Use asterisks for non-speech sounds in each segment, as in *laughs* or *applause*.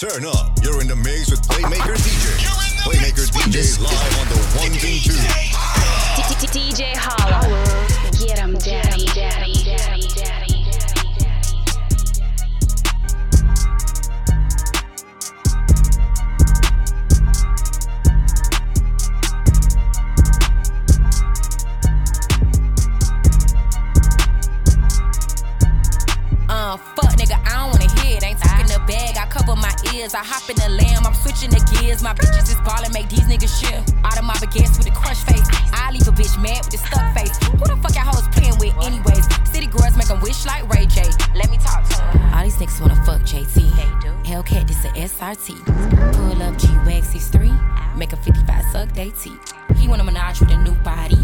Turn up. You're in the mix with Playmaker DJ. Playmaker DJ live on the ones and twos. DJ Holla. Get him, daddy. Cover my ears. I hop in the lamb, I'm switching the gears. My bitches is ballin', make these niggas shift. Out of my baguettes with a crush face. I leave a bitch mad with a stuck face. Who the fuck y'all hoes playing with, anyways? City girls make 'em wish like Ray J. Let me talk to 'em. All these niggas wanna fuck JT. Hellcat, this a SRT. Pull up G Wax 63. Make a 55 suck they teeth. He wanna menage with a new body.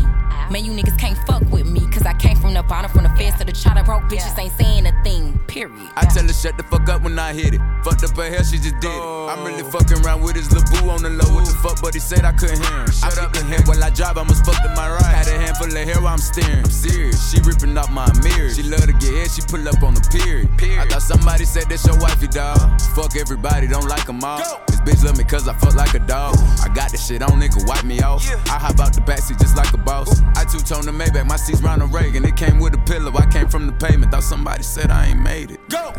Man, you niggas can't fuck with me, cause I came from the bottom, from the fence to the chopper. Broke bitches ain't saying a thing, period. I tell her shut the fuck up when I hit it. Fucked up her hair, she just did it. I'm really oh. fucking around with his little boo on the low. What the fuck, but he said I couldn't hear him. Shut up and head while I drive, I must fuck to my right. Had a handful of hair while I'm steering. I'm serious, she ripping off my mirror. She love to get hit, she pull up on the period. I thought somebody said that's your wifey, dog. Fuck everybody, don't like them all. This bitch love me cause I fuck like a dog. I got this shit on, nigga, wipe me off. Yeah. I hop out the backseat just like a boss. I two tone the Maybach, my seat's Ronald Reagan. It came with a pillow, I came from the pavement. Thought somebody said I ain't made it. Go!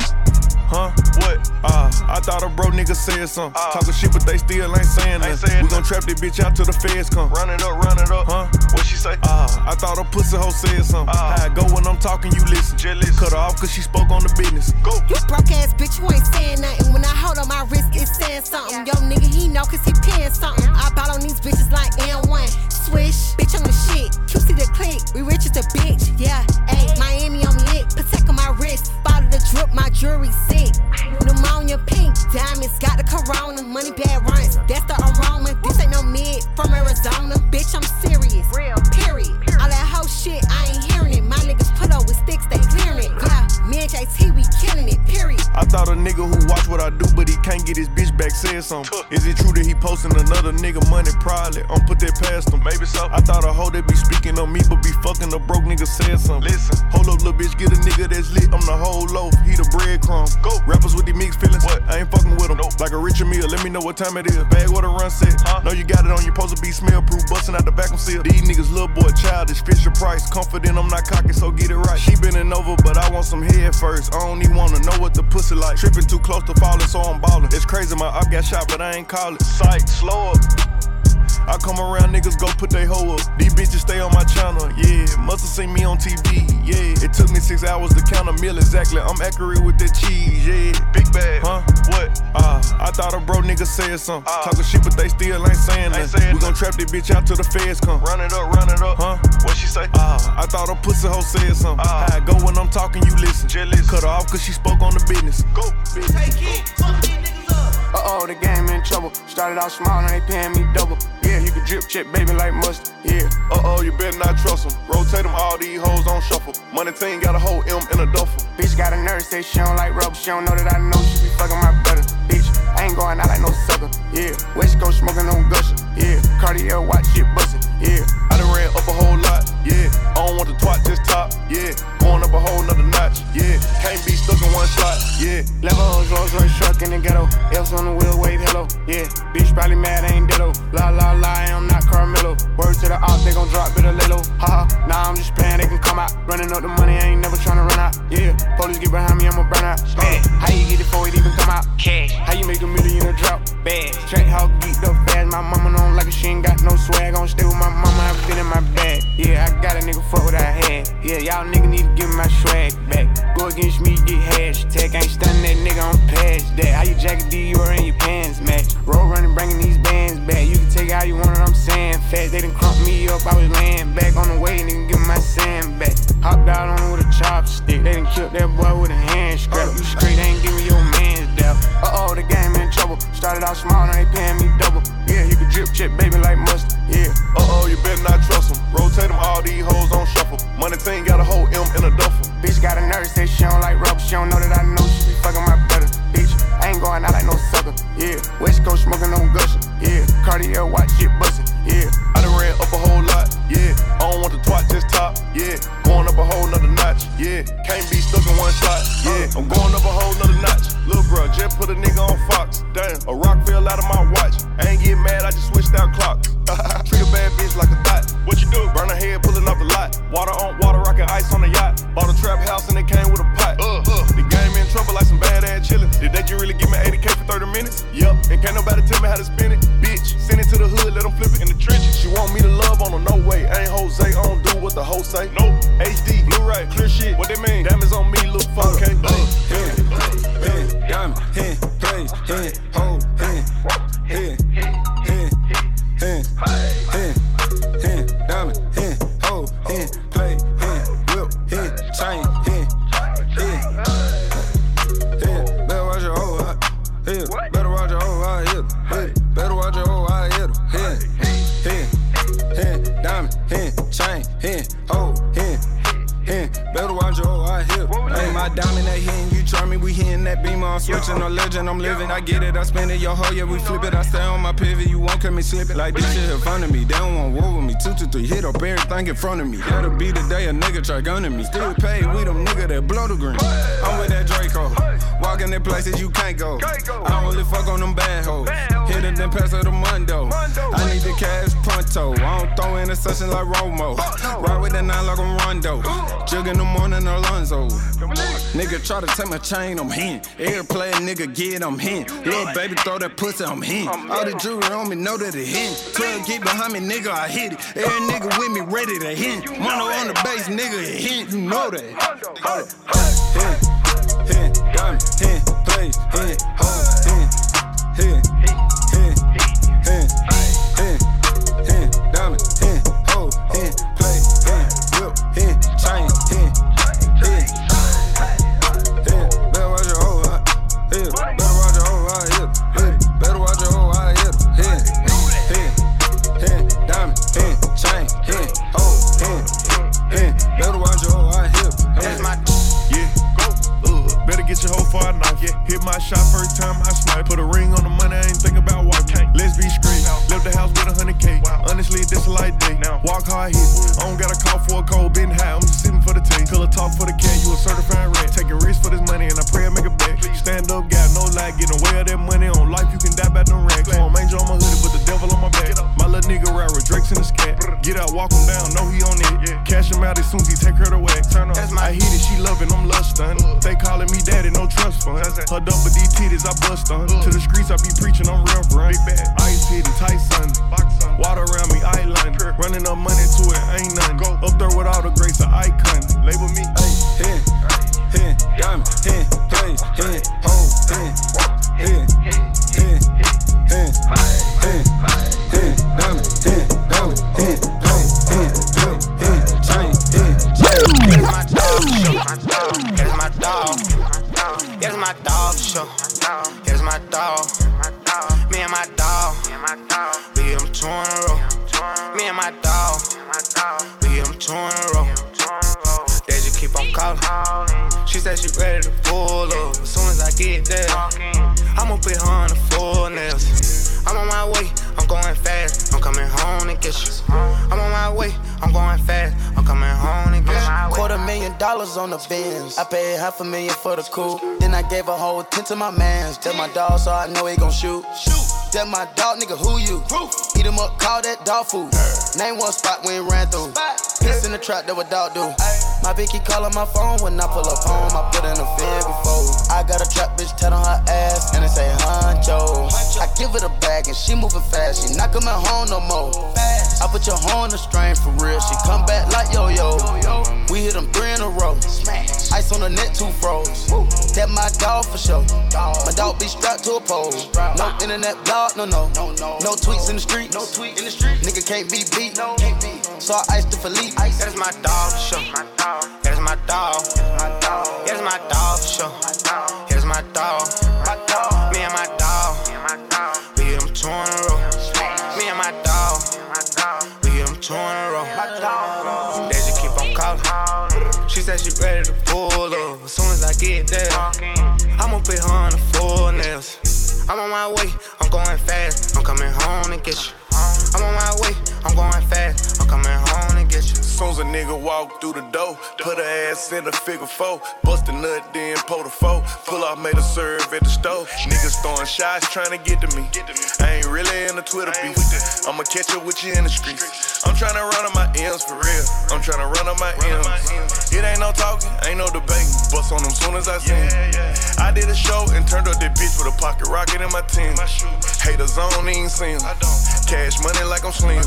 Huh? What? Uh, I thought a bro nigga said something. Talking shit, but they still ain't saying Ain't nothing. saying we gon' trap this bitch out till the feds come. Run it up, run it up. Huh? What she say? Uh, I thought a pussy hoe said something. Ah. I go when I'm talking, you listen. Just listen. Cut her off cause she spoke on the business. Go. You broke ass bitch, you ain't saying nothing. When I hold on my wrist, it's saying something. Yo, nigga, he know cause he paying something. I bought on these bitches like N1. Swish, bitch, I'm the shit. QC the click, we rich as a bitch. Yeah, ayy, Miami, I'm lit. Protect on my wrist. Bottle the drip, my jewelry sick. Pneumonia pink, diamonds, got the corona. Money bad runs, that's the aroma. This ain't no mid from Arizona. Bitch, I'm serious. Real, period. All that whole shit, I ain't hearing it. My niggas put up with sticks, they clearing it. Yeah, me and JT, we killing it, period. I thought a nigga who watch what I do, but he can't get his bitch back said something. Is it true that he posting another nigga money? Probably. I'm put that past him. Maybe so. I thought a hoe that be speaking on me, but be fucking a broke nigga said something. Listen. Hold up, little bitch, get a nigga that's lit. I'm the whole loaf. He the breadcrumb. Go. Rappers with these mixed feelings. What? I ain't fucking with them. Nope. Like a Richard meal, let me know what time it is. Bag what a run set. Huh? Know you got it on, your supposed to be smell proof. Busting out the vacuum seal. These niggas, little boy, childish. Fisher Price. Confident I'm not cocky, so get it right. She bending over, but I want some head first. I don't even wanna know what the pussy like. Tripping too close to falling, so I'm ballin'. It's crazy, my op got shot, but I ain't call it. Psych, slow up. I come around, niggas go put they hoe up. These bitches stay on my channel, yeah. Musta seen me on TV, yeah. It took me six hours to count a meal exactly. I'm accurate with that cheese, yeah. Big bag. Huh? What? Ah, I thought a bro nigga said something. Ah. Talking shit, but they still ain't saying nothing. saying we gon' trap this bitch out till the feds come. Run it up, run it up. Huh? What she say? Ah, I thought a pussy hoe said something. Ah. I go when I'm talking, you listen. Just listen. Cut her off cause she spoke on the business. Go. Uh oh, the game in trouble. Started out small, now they paying me double. Yeah, you can drip check, baby, like mustard. Yeah. Uh oh, you better not trust them. Rotate them, all these hoes on shuffle. Money team got a whole M in a duffel. Bitch got a nurse, say she don't like rubber. She don't know that I know she be fucking my brother. Bitch, I ain't going out like no sucker. Yeah. West Coast smoking on gusher. Yeah. Cartier watch shit bustin'. Yeah. I done ran up a whole lot, yeah. I don't want the twat, just top, yeah. Going up a whole nother notch, yeah. Can't be stuck in one slot, yeah. Level hoes, Rolls Royce truck in the ghetto. Else on the wheel, wave hello. Yeah, bitch probably mad, ain't ditto. La la la, I'm not Carmelo. Word to the op, they gon' drop bit of lilo. Haha, nah, I'm just playing, they can come out. Running up the money, I ain't never tryna run out. Yeah, police get behind me, I'ma burn out. Uh, how you get it before it even come out? Cash. Y'all nigga need to give my swag chillin'. Did they just really give me 80k for 30 minutes? Yep, and can't nobody tell me how to spin it. Bitch, send it to the hood, let them flip it in the trenches. She want me to love on her, no way. Ain't Jose, I don't do what the hoe say. Nope, HD, Blu-ray, clear shit. What they mean? Diamonds on me, look 4K. Uh, I spend it, yo, ho, yeah, we flip it. I stay on my pivot, you won't cut me slipping. Like this shit in front of me, they don't want war with me. Two, two, three, hit up everything in front of me. That'll be the day a nigga try gunning me. Still paid, we them nigga that blow the green. I'm with that Draco. Walking in places you can't go. I only fuck on them bad hoes. Hit it, then pass her the mundo. I need the cash pronto. I don't throw in a session like Romo. Ride with the nine like I'm Rondo. Jug in the morning, Alonzo. Nigga try to take my chain, I'm hin. Airplay, nigga get, I'm hin. Little baby throw that pussy, I'm hin. All the jewelry on me know that it hin. 12 get behind me, nigga, I hit it. Every nigga with me ready to hit. Mono on the base, nigga, it hit. You know that. Hin, hin, diamond, hin, plays, hin, dollars on the bins. I paid half a million for the coupe. Then I gave a whole ten to my mans. That my dog, so I know he gon' shoot. That my dog, nigga, who you? Eat him up, call that dog food. Name one spot we ain't ran through. Piss in the trap, that what dog do. My bitch keep calling my phone when I pull up home. I put in a fib before. I got a trap bitch tat on her ass and it say Honcho. I give it a bag and she moving fast. She not coming home no more. I put your horn the strain for real. She come back like yo yo. We hit them three in a row. Ice on the net, two froze. That my dog for sure. My dog be strapped to a pole. No internet blog, no no. No tweets in the street. No tweet in the street. Nigga can't be beat. So I iced the Philippe. That's my dog for sure. That's my dog. That's my dog for sure. That's my dog. There, I'ma put her on the full nails. I'm on my way, I'm going fast. I'm coming home to get you. I'm on my way, I'm going fast. I'm coming home you. Soon as a nigga walk through the door, put her ass in a figure four, bust a nut, then pull the four. Pull off, made a serve at the stove. Niggas throwing shots trying to get to me. I ain't really in the Twitter beef. I'ma catch up with you in the streets. I'm trying to run on my M's for real. I'm trying to run on my M's. It ain't no talking, ain't no debating. Bust on them soon as I see. I did a show and turned up that bitch with a pocket rocket in my team. Haters on, ain't seen. Cash money like I'm slim.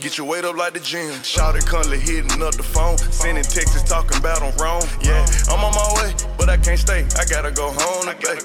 Get your weight up like the gym. Shout it, currently hitting up the phone. Sending texts talking about I'm wrong. Yeah, I'm on my way, but I can't stay. I gotta go home today.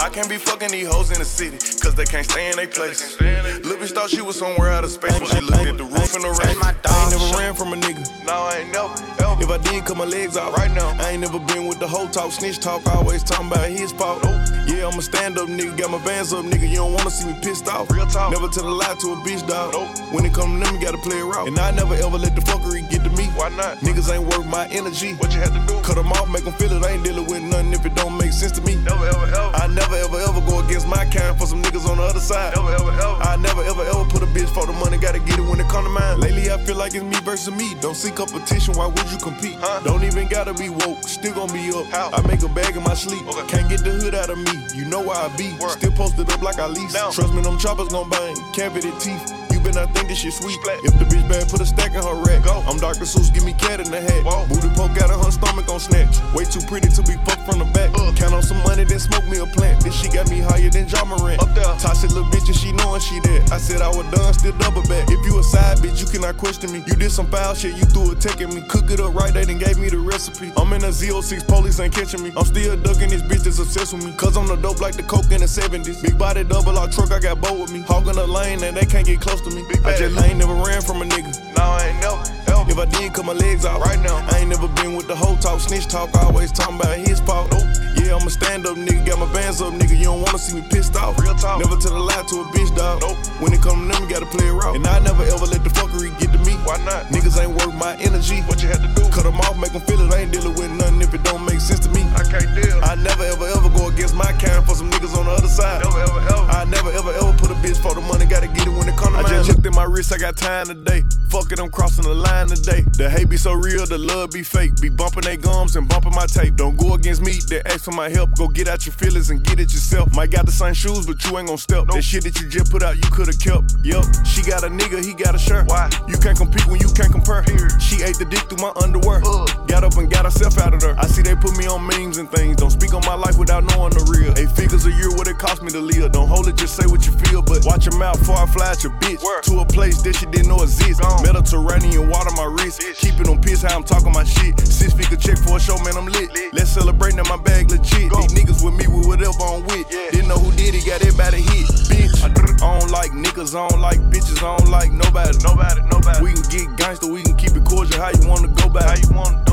I can't be fucking these hoes in the city, cause they can't stay in their place. Lil' bitch thought she was somewhere out of space when she looked at the roof and the rain. I ain't never ran from a nigga. No, I ain't never. If I did, cut my legs out right now. I ain't never been with the whole talk, snitch talk, always talking about his fault. Yeah, I'm a stand up nigga, got my bands up, nigga. You don't wanna see me pissed off. Real talk. Never tell a lie to a bitch, dog. When it come to them, you gotta play it. And I never ever let the fuckery get to me. Why not? Niggas ain't worth my energy. What you had to do? Cut them off, make them feel it. I ain't dealing with nothing if it don't make sense to me. Never ever ever. I never ever ever go against my kind for some niggas on the other side. Never ever ever. I never ever ever put a bitch for the money, gotta get it when it come to mine. Lately, I feel like it's me versus me. Don't see competition, why would you compete? Huh? Don't even gotta be woke, still gonna be up. How? I make a bag in my sleep. Can't get the hood out of me. You know where I be. Still posted up like I lease. Trust me, them choppers gon' bang. Cavity teeth. Better not think this shit sweet. If the bitch bad, put a stack in her rack. I'm Dr. Seuss, give me cat in the hat. Booty poke out of her stomach on snatch. Way too pretty to be fucked from the back. Uh. Count on some money, then smoke me a plant. This shit got me higher than Ja Morant. Up there. Toxic little bitch and she knowin' she dead. I said I was done, still double back. If you a side bitch, you cannot question me. You did some foul shit, you threw a tech at me. Cook it up right, they done gave me the recipe. I'm in a Z06, police ain't catching me. I'm still ducking this bitch that's obsessed with me. Cause I'm the dope like the coke in the 70s. Big body double R truck, I got boat with me. Hogging the lane and they can't get close to me. I just I ain't never ran from a nigga. No, I ain't never. If I did, cut my legs out right now. I ain't never been with the whole talk, snitch talk, always talking about his fault. Yeah, I'm a stand up nigga, got my bands up, nigga. You don't wanna see me pissed off. Real talk. Never tell a lie to a bitch, dog. Nope. When it come to them, you gotta play it raw. And I never ever let the fuckery get to me. Why not? Niggas ain't worth my energy. What you had to do? Cut them off, make them feel it. I ain't dealing with nothing if it don't make sense to me. I can't deal. I never ever ever go against my kind for some niggas on the other side. Never ever ever. I never ever ever put a bitch for the money, gotta get it when it come to I just looked at my wrist, I got time today. Fuck it, I'm crossing the line today. The hate be so real, the love be fake. Be bumping they gums and bumping my tape. Don't go against me, they ask for my help. Go get out your feelings and get it yourself. Might got the same shoes, but you ain't gon' step. That shit that you just put out, you could've kept. Yup, she got a nigga, he got a shirt. Why? You can't compete when you can't compare. She ate the dick through my underwear. Got up and got herself out of there. I see they put me on memes and things. Don't speak on my life without knowing the real. Eight figures a year, what it cost me to live. Don't hold it, just say what you feel. But watch your mouth before I fly at your bitch. To a place that she didn't know exists. Mediterranean water my wrist. Keep it on piss, how I'm talking my shit. Six figure check for a show, man, I'm lit. Let's celebrate now, my bag legit. These niggas with me with whatever I'm with. Didn't know who did it, got everybody hit. Bitch, I don't like niggas, I don't like bitches, I don't like nobody. Nobody, nobody. We can get gangster, we can keep it cordial. How you wanna go back? How you wanna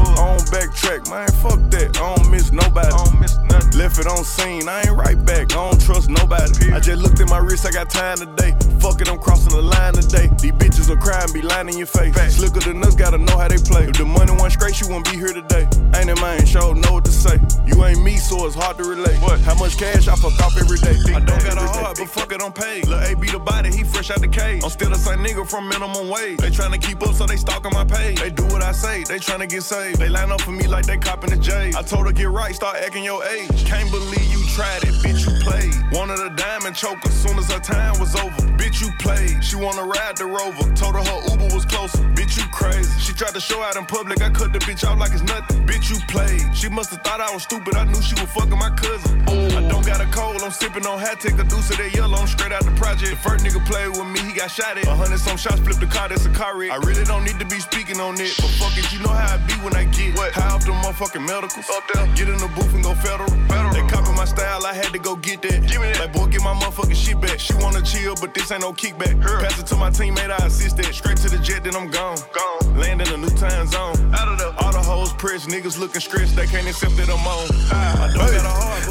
backtrack, man, fuck that. I don't miss nobody. I don't miss nothing. Left it on scene, I ain't right back. I don't trust nobody. I just looked at my wrist, I got time today. Fuck it, I'm crossing the line today. These bitches will cry and be lying in your face. Slicker than us, gotta know how they play. If the money went straight, she wouldn't be here today. Ain't it man, sure know what to say. You ain't me, so it's hard to relate. What? How much cash I fuck off every day? I don't got a heart, but fuck it, I'm paid. Lil' A be the body, he fresh out the cage. I'm still the same nigga from minimum wage. They tryna keep up, so they stalking my page. They do what I say, they tryna get saved. They line up for me like they copping the J. I told her get right, start acting your age. Can't believe you tried it, bitch, you played. Wanted a diamond choker, as soon as her time was over. Bitch, you played. She wanna ride the rover. Told her her Uber was closer. Bitch, you crazy. She tried to show out in public. I cut the bitch out like it's nothing. Bitch, you played. She must have thought I was stupid. I knew she was fucking my cousin. I don't got a cold. I'm sipping on hat. Take a deuce of that yellow. I'm straight out the project. The first nigga played with me. He got shot at. A hundred some shots. Flipped the car. That's a car wreck. I really don't need to be speaking on it. But fuck it. You know how I be when I get what? High off the motherfucking medicals. Up there. Get in the booth and go federal. federal. They copy my style. I had to go get that. Give me that. Like, boy, get my motherfucking shit back. She wanna chill, but this ain't no kickback. Her. Pass it to my teammate. I assist that. Straight to the jet, then I'm gone. Gone. Land in a new time zone. Out of the all the hoes pressed. Niggas looking stressed. They can't accept that I'm on. I, I don't heart.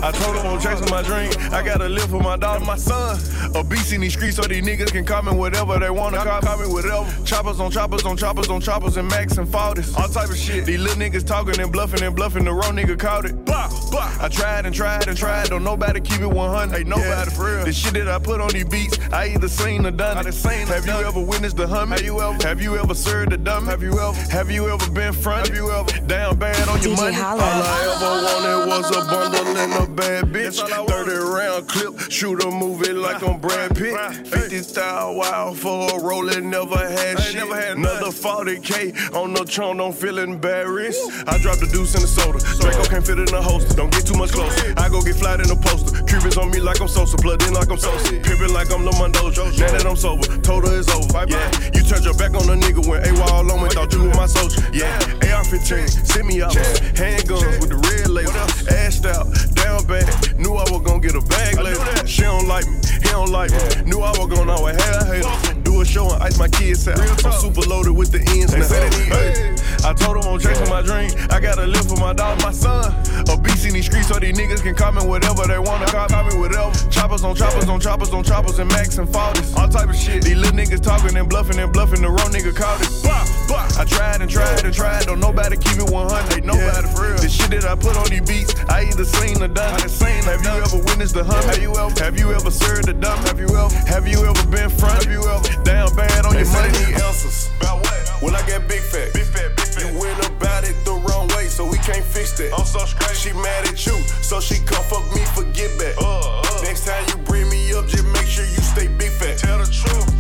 I told him I'm chasing my dream. I gotta live for my daughter, my son. A beast in these streets so these niggas can call me whatever they wanna call, call me whatever. Choppers on choppers on choppers on choppers and max and 40s. All type of shit. These little niggas talking and bluffing and bluffing. The wrong nigga caught it. Blah, blah. I tried and tried and tried. Don't nobody keep it 100. Ain't nobody yeah. for real. The shit that I put on these beats, I either seen or done it. Seen have you ever witnessed the humming? Have you ever? Have you ever served the dumb? Have you ever? Have you ever been front? Have you ever down bad on your DJ money? All I ever wanted was a bundle and a bad bitch. 30 round clip, shoot a movie like I'm Brad Pitt. 50 style wild for a roll it never had shit. Another 40k on the trunk, don't feel embarrassed. I dropped the deuce in the soda. Draco can't fit in the holster, don't get too much closer. I go get flat in the poster. Cubans on me like I'm Sosa, plugged in like I'm Sosa. Pimpin' like I'm Lamondo. Now that I'm sober, total is over. Yeah, you turned your back on the nigga when A-Wall on me, thought you were my soldier. Yeah, AR-15, send me out. Handguns with the red label. Ashed out, bad. Knew I was gonna get a bag later. She don't like me, he don't like me. Knew I was gonna always have haters. Do a show and ice my kids out. I'm super loaded with the ends now. Hey, I told him I'm chasing my dream. I gotta live for my dog, my son. A beast in these streets so these niggas can call me whatever they wanna call, call me whatever. Choppers on choppers on choppers on choppers and max and 40s. All type of shit. These little niggas talking and bluffing and bluffing. The wrong nigga caught it. I tried and tried and tried. Don't nobody keep it 100. Ain't nobody for real. The shit that I put on these beats, I either seen or done it. Have you ever witnessed the hunt? Have you ever? Have you ever served the dumb? Have you ever? Have you ever been front? Have you ever down bad on they your money? Need answers. About When I get big fat, big fat, big fat. You went about it the wrong way, so we can't fix that. I'm so straight. She mad at you, so she come fuck me for get back. Uh, uh. Next time you bring me up, just make sure you stay big fat. Tell the truth.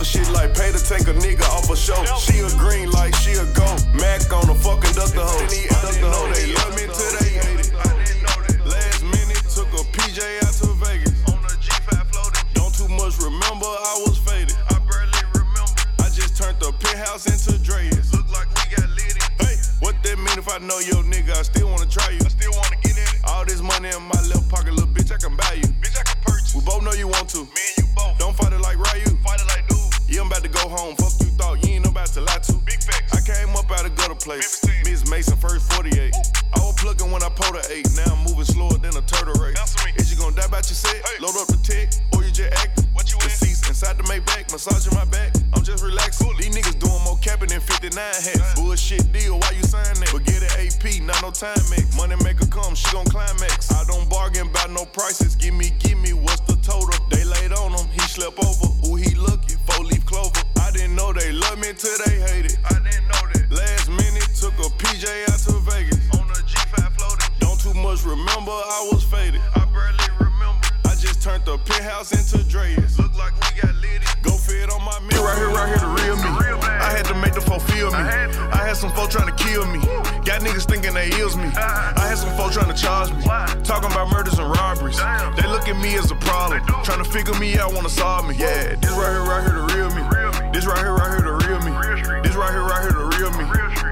Sucker shit like pay to take a nigga off a show. She a green like she a go. Mac on the fucking duster hoe. Feel me. I had some folk trying to kill me. Got niggas thinking they is me. I had some folk trying to charge me. Talking about murders and robberies. They look at me as a problem. Trying to figure me out, wanna solve me. Yeah, this right here, right here, the real me. This right here, right here, the real me. This right here, right here, the real me.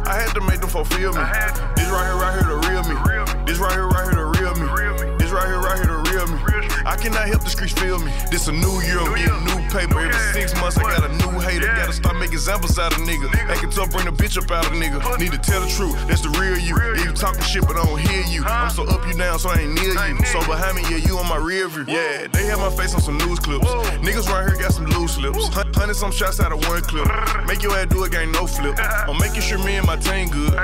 I had to make them folk feel me. This right here, right here, the real me. This right here, right here, the real me. This right here, right here, the real. I cannot help the streets feel me. This a new year, I'm getting a new paper. Every six months, I got a new hater. Gotta start making examples out of nigga. Acting tough, bring the bitch up out of nigga. Need to tell the truth, that's the real you. If you talking shit, but I don't hear you. I'm so up you down, so I ain't near you. So behind me, yeah, you on my rear view. Yeah, they have my face on some news clips. Niggas right here got some loose lips. Hun- Hundred some shots out of one clip. *laughs* Make your ass do it, game, no flip. *laughs* I'm making sure me and my team good.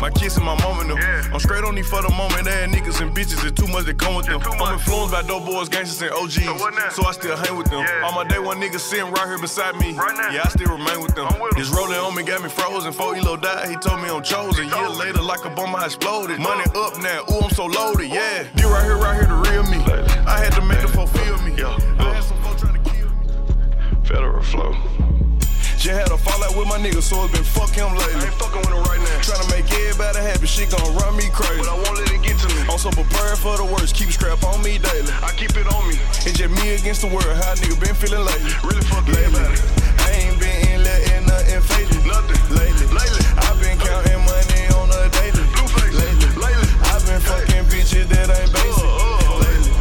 My kids and my mama them. I'm straight on these for the moment. Ass niggas and bitches, it's too much that come with them. I'm influenced by dope boys, gangsters, and OGs. So I still hang with them. All my day one niggas sitting right here beside me. Right Yeah, I still remain with them. This rolling on me got me frozen. Before Elo died, he told me I'm chosen. Year later, like a bomb, I exploded. Money up now, ooh, I'm so loaded, yeah. You right here, right here, the real me. I had to make the fulfill me. I had some folks trying to kill me. Federal flow. Just had a fallout with my nigga, so it's been fuck him lately. I ain't fucking with him right now. Tryna make everybody happy, shit gon' run me crazy. But I won't let it get to me. I'm so prepared for the worst, keep scrap on me daily. I keep it on me. It's just me against the world, how nigga been feeling lately. Really fucking lately. I ain't been in letting nothing fade Nothing. Lately. Lately. I've been counting money on a daily. Blueface. Lately. Lately. I've been fucking bitches that ain't uh, uh, basic. Uh, lately.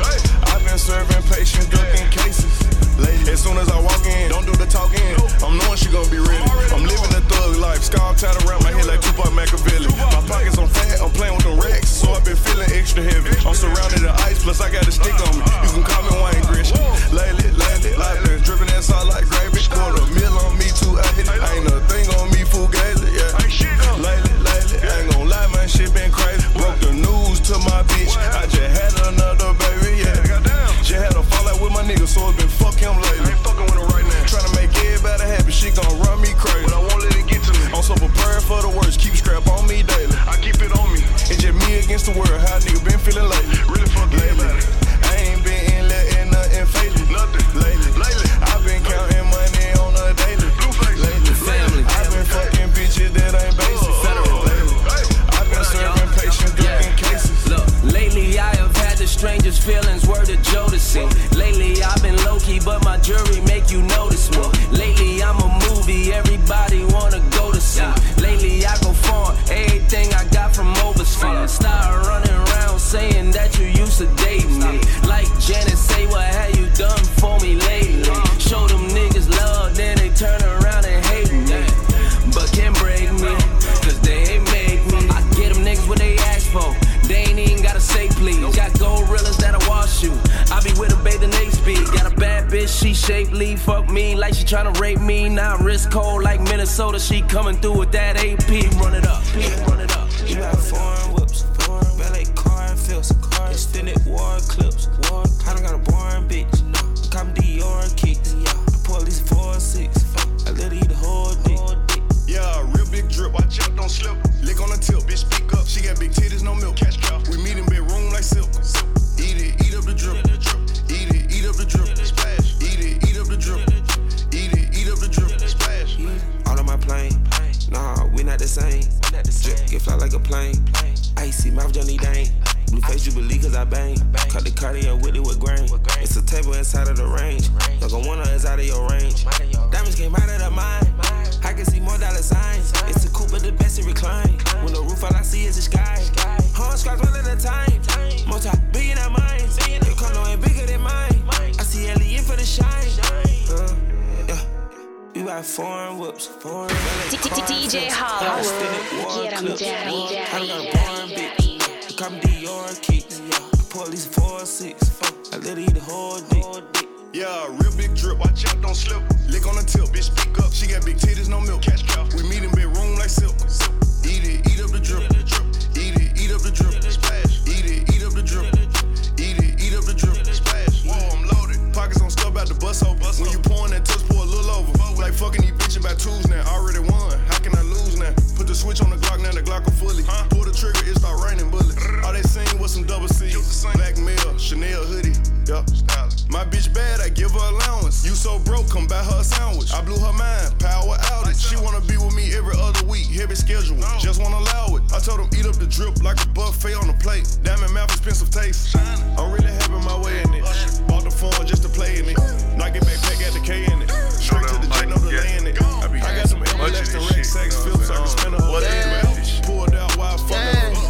I've been serving patients, ducking cases. Lately. As soon as I walk in, don't do the talking. I'm knowing she gon' be ready. I'm living the thug life. Scar tied around my extra heavy. I'm surrounded in ice, plus I got a stick on me. You can call me tryna rape me. Now wrist cold like Minnesota. She coming through with that AP. Run it up, run it up. You whips, foreign I bang. Cut the cardio with it with grain. It's a table inside of the range. Like a one is out of your range. Diamonds came out of the mine. I can see more dollar signs. It's a coupe, but the best it recline. When the roof, all I see is the sky. Horn scratch one at a time. Multi billion at mine. Your condo ain't bigger than mine. I see Elliot for the shine. Uh, yeah. We got foreign whips, foreign DJ Holla. Get 'em, daddy, I got a bitch. Come Dior Police four six. I let her eat the whole dick. Yeah, real big drip. Watch out, don't slip. Lick on the tip, bitch, speak up. She got big titties, no milk. Cash cow. We meet in bedroom like silk. Eat it, eat up the drip. Eat it, eat up the drip. Splash. Eat it, eat up the drip. Eat it, eat up the drip. Splash. Whoa, I'm loaded. Pockets on stuff out the bus open. When you pouring that touch, pour a little over. Like fucking these bitches by twos now. Already won. How can I lose now? Put the switch on the Glock, now the Glock will fully. Pull the trigger, it start raining bullets. All they seen was some double C's. Black mail, Chanel hoodie. Yeah. My bitch bad, I give her allowance. You so broke, come buy her a sandwich. I blew her mind, power out. outage. She wanna be with me every other week, heavy schedule. Just wanna allow it. I told him eat up the drip like a buffet on a plate. Diamond mouth, expensive taste. I'm really having my way in it. Bought the phone just to play in it. Knock it back, pack got the K in it. Straight to the J, no delay in it. I got some everlasting Rex sex filter. I can spend a whole day. Pulled out while I fuck.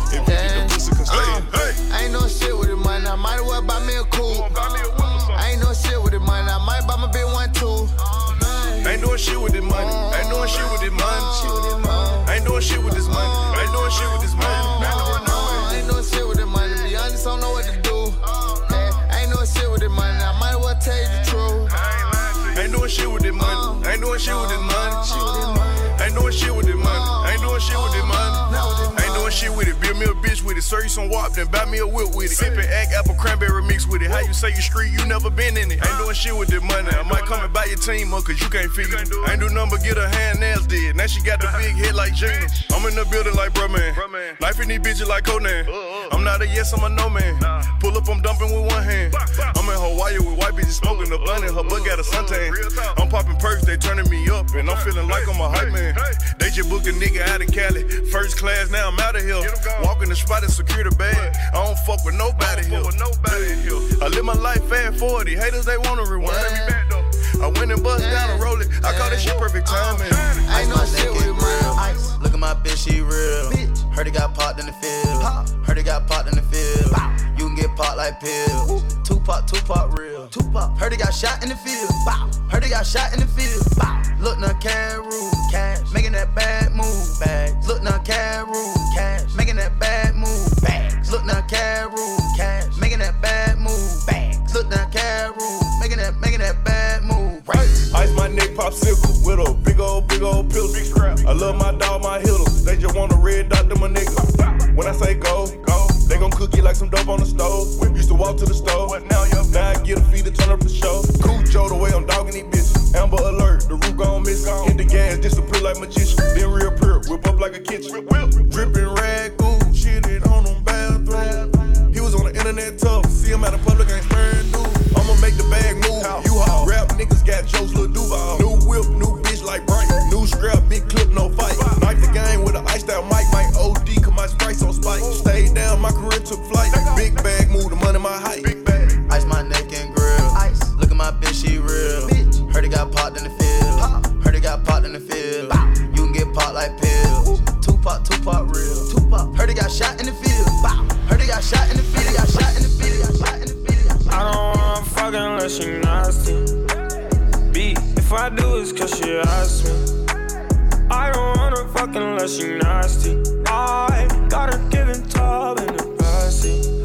If you get the pussy, can stay in. Hey! I ain't no shit with it, man. I might as well buy me a coupe. I ain't no shit with it, man. I might buy my big one too. Ain't doing shit with this money. Ain't doing shit with this money. Ain't doing shit with this money. Ain't doing shit with this money. It. Serve you some wop, then buy me a whip with it. Sippin' act apple cranberry mix with it. How you say you street, you never been in it. Ain't doing shit with the money. I might come and buy your team up, cause you can't figure it. Ain't do nothing but get her hand nails did. Now she got the big head like Gina. I'm in the building like bro man. Knife in these bitches like Conan. I'm not a yes, I'm a no man. Pull up, I'm dumping with one hand. I'm in Hawaii with white bitches smoking the blunt in her butt got a suntan. I'm popping perks, they turning me up, and I'm feeling like I'm a hype man. They just booked a nigga out of Cali, first class, now I'm out of here. Walking the spot and secure the bag. I don't fuck with nobody here. With nobody here. I live my life fast 40. Haters, they wanna rewind. I went and bust down and roll it. I call this shit perfect timing. Ice my shit with real. Look at my bitch, she real. Bitch. Heard it got popped in the field. Pop. Heard it got popped in the field. Pop. You can get popped like pills. Tupac, Tupac real. Tupac. Heard it got shot in the field. Pop. Heard it got shot in the field. Pop. Look now, Cameroon. Say go, go, they gon' cook it like some dope on the stove. Used to walk to the stove, but now now I get a feed to turn up the show. Cool Joe the way I'm dogging these bitches. Amber alert, the roof gon' miss. Hit the gas, disappear like magician. Then real pure, whip up like a kitchen. You nasty. B, if I do, it's cause she asked me. I don't wanna fuck unless you nasty. I got her giving top in the backseat.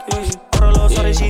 party. Corro los horas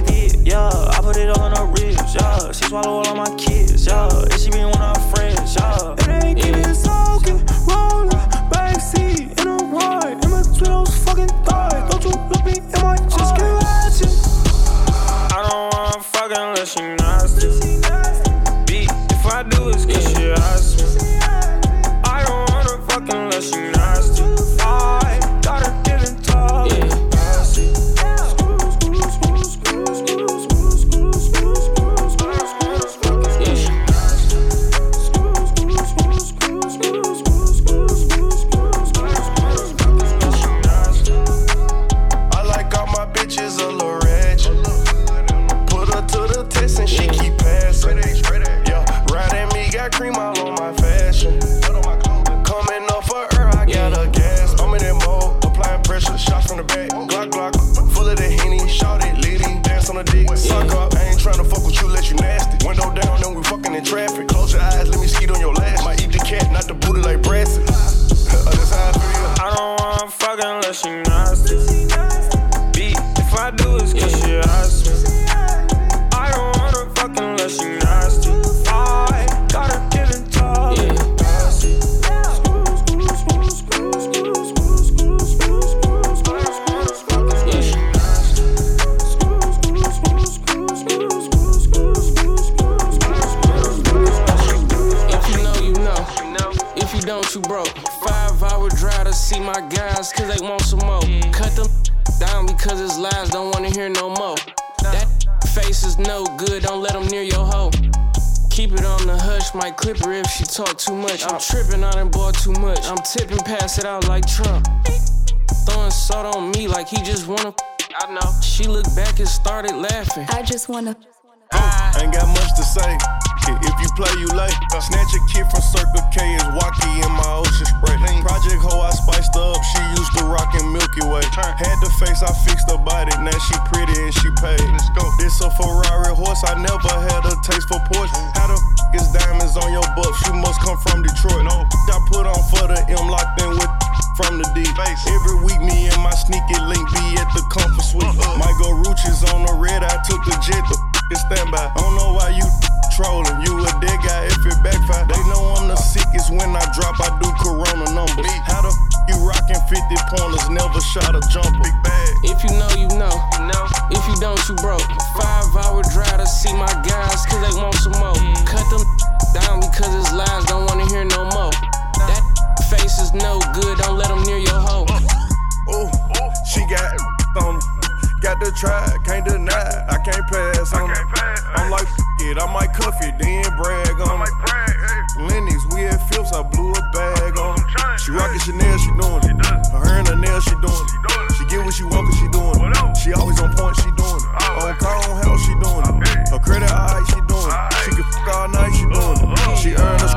like he just wanna. I know. She looked back and started laughing. I just wanna. Oh, ain't got much to say. If you play, you lay. Snatch a kid from Circle K is Wacky in my ocean spray. Project Ho, I spiced up. She used to rockin' Milky Way. Had the face, I fixed her body. Now she pretty and she paid. Let's go. This a Ferrari horse, I never had a taste for Porsche. Mm. How the f- is diamonds on your buff? You must come from Detroit. No, I put on for the M, locked in with from the D. Every week, me and my sneaky link be at the comfort suite. Uh-huh. Might go Ruchis on the red, I took the jet, the f- is standby. I don't know why you trolling. You a dead guy if it backfire. They know I'm the sickest when I drop, I do corona numbers. How the f- you rockin' 50 pointers, never shot a jumper. Big bag. If you know, you know. If you don't, you broke. Five hour drive to see my guys, cause they want some more. Mm. Cut them down because his lies don't wanna hear no more. That face is no good, don't let them near your hoe. Uh, ooh, she got on her. Got to try, can't deny, I can't pass on her. I'm like, f- it, I might cuff it, then brag on her. Lenox, we at Phillips, I blew a bag on her. She rockin' Chanel, she doing it. Her and her nails, she doing it. She get what she want, cause she doing it. She always on point, she doing it. On car, on house, she doing it. Her credit alright, she doing it. She can f all night, she doing it. She earn her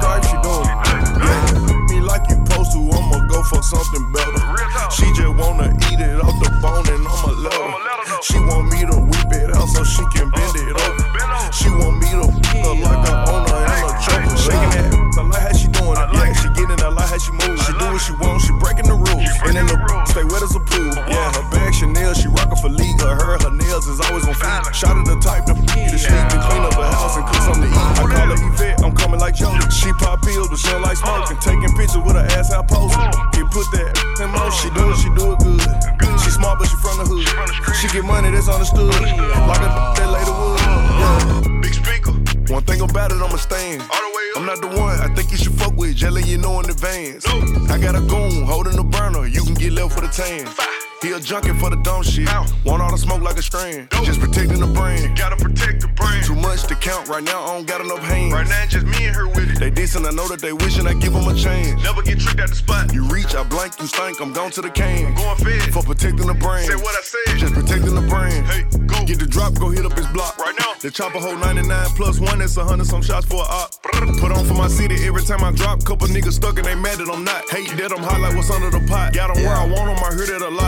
hands. Right just me and her with it. They decent, I know that they wishing I give them a chance. Never get tricked at the spot. You reach, I blank, you stink, I'm gone to the can. I'm going fed. For protecting the brand. Say what I said. Just protecting the brand. Hey, go. Get the drop, go hit up his block. Right now. The chopper hold 99 plus one, that's a hundred some shots for a op. Put on for my city every time I drop. Couple niggas stuck and they mad that I'm not. Hate that I'm hot like what's under the pot. Got them where I want them, I heard it a lot.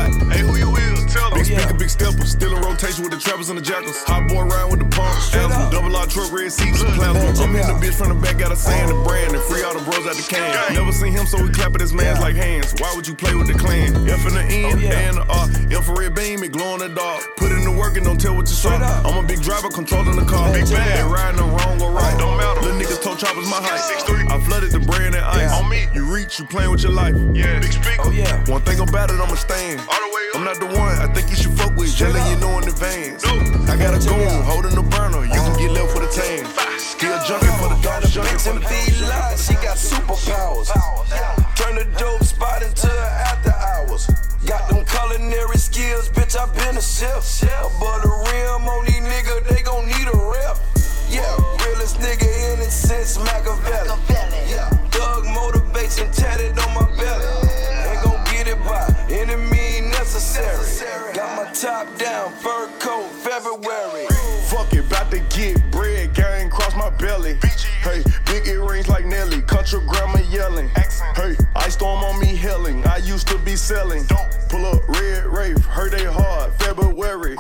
Big stepper. Still in rotation with the trappers and the jackals. Hot boy ride with the pumps. Double R truck, red seats, plasma. I'm in the bitch from the back, got a sand and brand and free all the bros out the can. Never seen him, so we clap at his mans like hands. Why would you play with the clan? F in the N, oh, A and the R. Infrared beam, it glow in the dark. Put in the work and don't tell what you saw. I'm a big driver controlling the car. Big. They riding them wrong or right. Don't matter. Little niggas told choppers my height. I flooded the brand and ice. On me. You reach, you playing with your life. Yeah. Big speaker. Oh, yeah. One thing about it, I'ma stand. All the way up. I'm not the one I think you should. Jelly, you know in advance. I got a goon holding the burner. You can get left with a tan. Still junkie for the dog. Junkie for the dog. She got superpowers. Turn the dope spot into after hours. Got them culinary skills, bitch. I been a chef. Above the rim on these niggas, they top down, fur coat, February. Fuck it, bout to get bread, gang cross my belly. Hey, big earrings like Nelly, country grandma yelling. Hey, ice storm on me helling. I used to be selling. Pull up red rafe, heard they hard, February.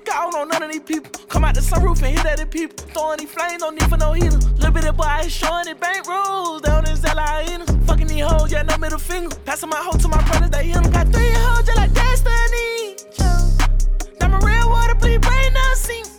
fuck out, I don't know none of these people. Come out the sunroof and hit at the people. Throwing these flames, no need for no heater. Little bit of boy, showing it bank rules. Down in Zella. Fucking these hoes, yeah, no middle finger. Passing my hoe to my brothers, they in. Got three hoes, just like Destiny. Now my real water, please, brain, nothing.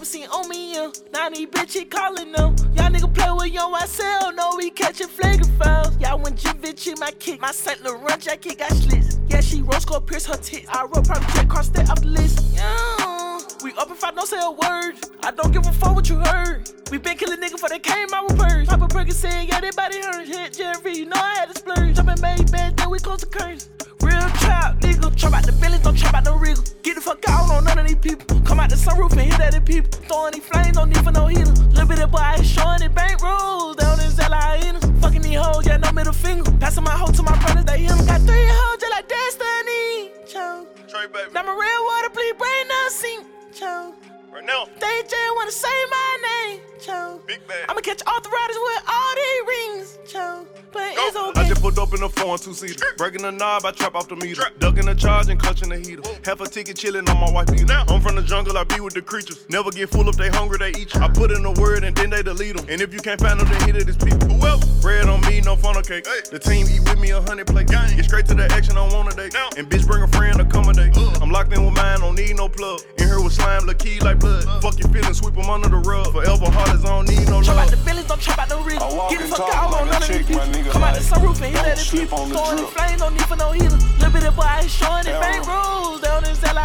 Double C on me, yeah. Now these bitch he calling them. Y'all nigga play with young YSL, no we catching flagrant fouls. Y'all when Givenchy my kick, my Saint Laurent jacket got slits. Yeah, she rose gold pierce her tits. I wrote private jet cross that off the list. Yeah. We up if I don't say a word. I don't give a fuck what you heard. We been killing niggas for they came out with purse. Papa Perkins saying, yeah, they body hurt. Hit Jeffrey, you know I had to splurge. Jumping made bad, then we close the curse. Real trap, nigga. Trap out the billions, don't trap out no wriggle. Get the fuck out on none of these people. Come out the sunroof and hit at the people. Throwing these flames, don't need for no heater. Little bit of boy showing it bank rolls down in Zella Fucking these hoes, yeah, no middle finger. Passing my hoe to my brothers, they hit. Got three hoes just like Destiny. Chow. Now my real water bleed brain now sink. Chow. Right now. They just wanna say my name. Chow. Big bad. I'ma catch all the riders with all these rings. Chow. But it's okay. I just pulled up in a four and two seater. Breaking the knob, I trap off the meter. Ducking the charge and clutching the heater. Oh. Half a ticket chilling on my wife beater. I'm from the jungle, I be with the creatures. Never get full if they hungry, they eat you. I put in a word and then they delete them. And if you can't find them, then hit it, it's people. Whoever. Bread on me, no funnel cake. The team eat with me a hundred plate. Get straight to the action I want a day. And bitch, bring a friend, accommodate. Uh. I'm locked in with mine, don't need no plug. In here with slime, look key like blood. Fuck your feelings, sweep them under the rug. Forever hard as I don't need no Trap out the billions, don't trap out the wriggle. walk Get the fuck talk out like on I none of these people. Come out the like, sunroof and hit don't at the slip people. on the Throwing drip. these flames, don't need for no heater. Little bit of boy out here showing it bank rolls down in Zella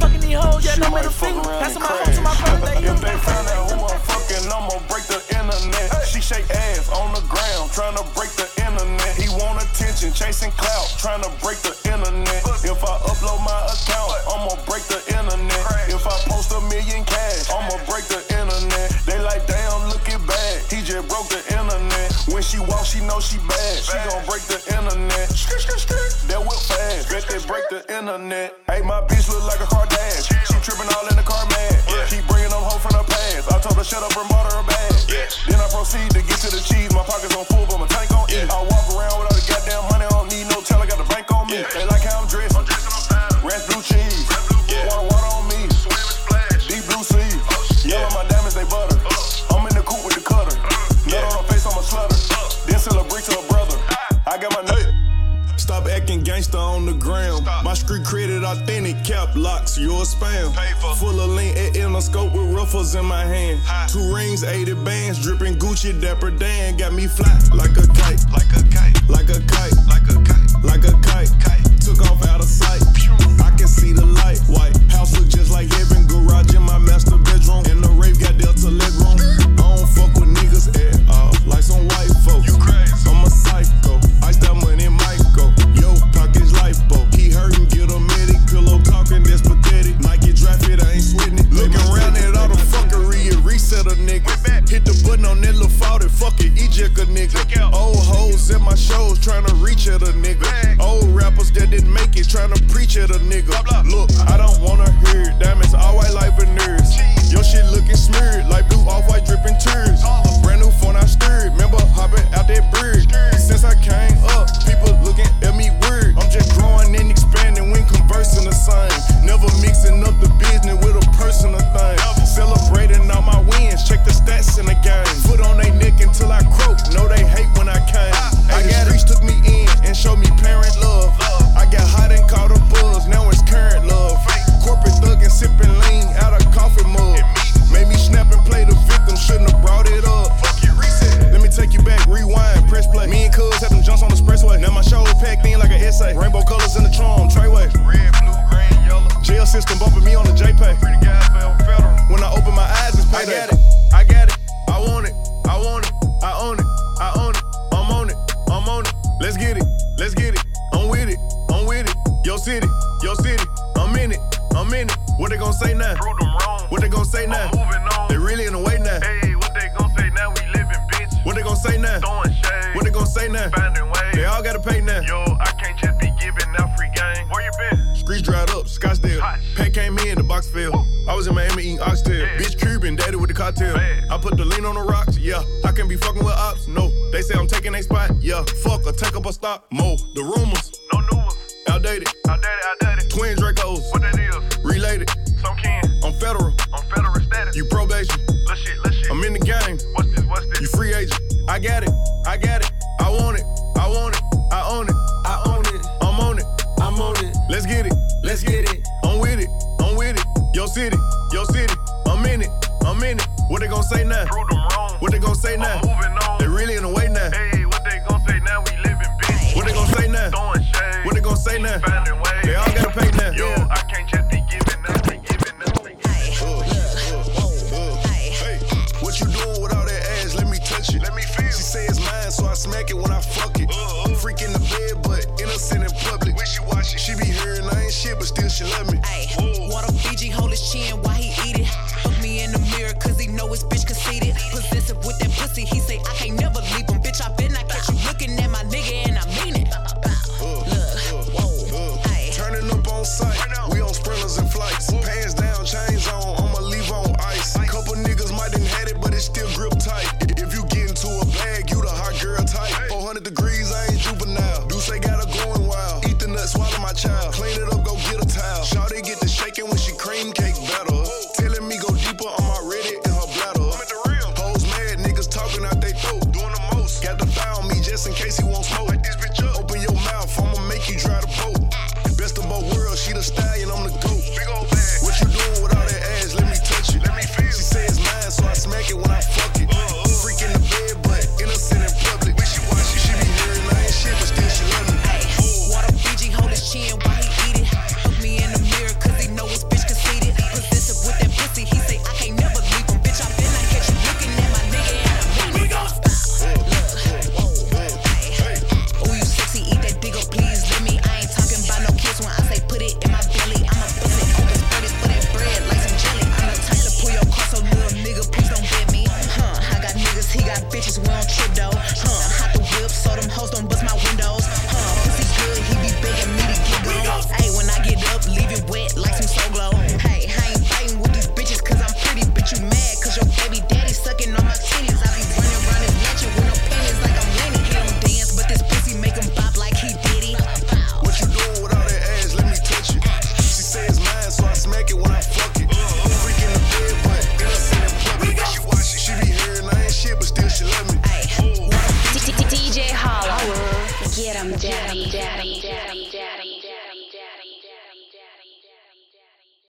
Fucking these hoes, yeah, no middle finger. Passing my hoe to my brothers, they hit 'em. If they find out who I'm fucking, I'ma break the internet. She shake ass on the ground, trying to break the internet. He want attention, chasing clout, trying to break the internet. If I upload my account, I'ma break the internet. If I post a million cash, I'ma break the internet. They like, damn, look it bad. He just broke the internet. When she walk, she know she bad. She gon' break the internet. That whip fast, bet they break the internet. Hey, my bitch look like a Kardashian. She tripping all in the car mad. I told her shut up and bought her a bag. Then I proceed to get to the cheese. My pockets on full, but my tank on E. I walk around without the goddamn money. I don't need no tell. I got the bank on me. They like how I'm dressed. Red blue cheese. Water, water on me. Deep blue sea. Yellow my diamonds, they butter. I'm in the coupe with the cutter. Nut on her face, I'm a slutter. Then sell a brick to her brother. I got my nut. Stop acting gangster on the ground. My street credit authentic, cap locks, you're a spam. Full of lean at in a scope with ruffles in my hand. Two rings, 80 bands, dripping Gucci, Dapper Dan. Got me fly like a kite. Like a kite. Like a kite. Like a kite. Like a kite. Took off out of sight. I can see the light. White house look just like heaven. Garage in my master bedroom. And the rave got Delta leg room. My shows, trying to reach at a nigga. Old rappers that didn't make it, trying to preach at a nigga. Look, I don't wanna hear it. Diamonds, all white like veneers. Your shit looking smeared, like blue off white dripping tears. I got it. I want it. I want it. I own it. I own it. I'm on it. I'm on it. Let's get it. Let's get it. I'm with it. I'm with it. Yo city. Yo city. I'm in it. I'm in it. What they gonna say now? What they gonna say now?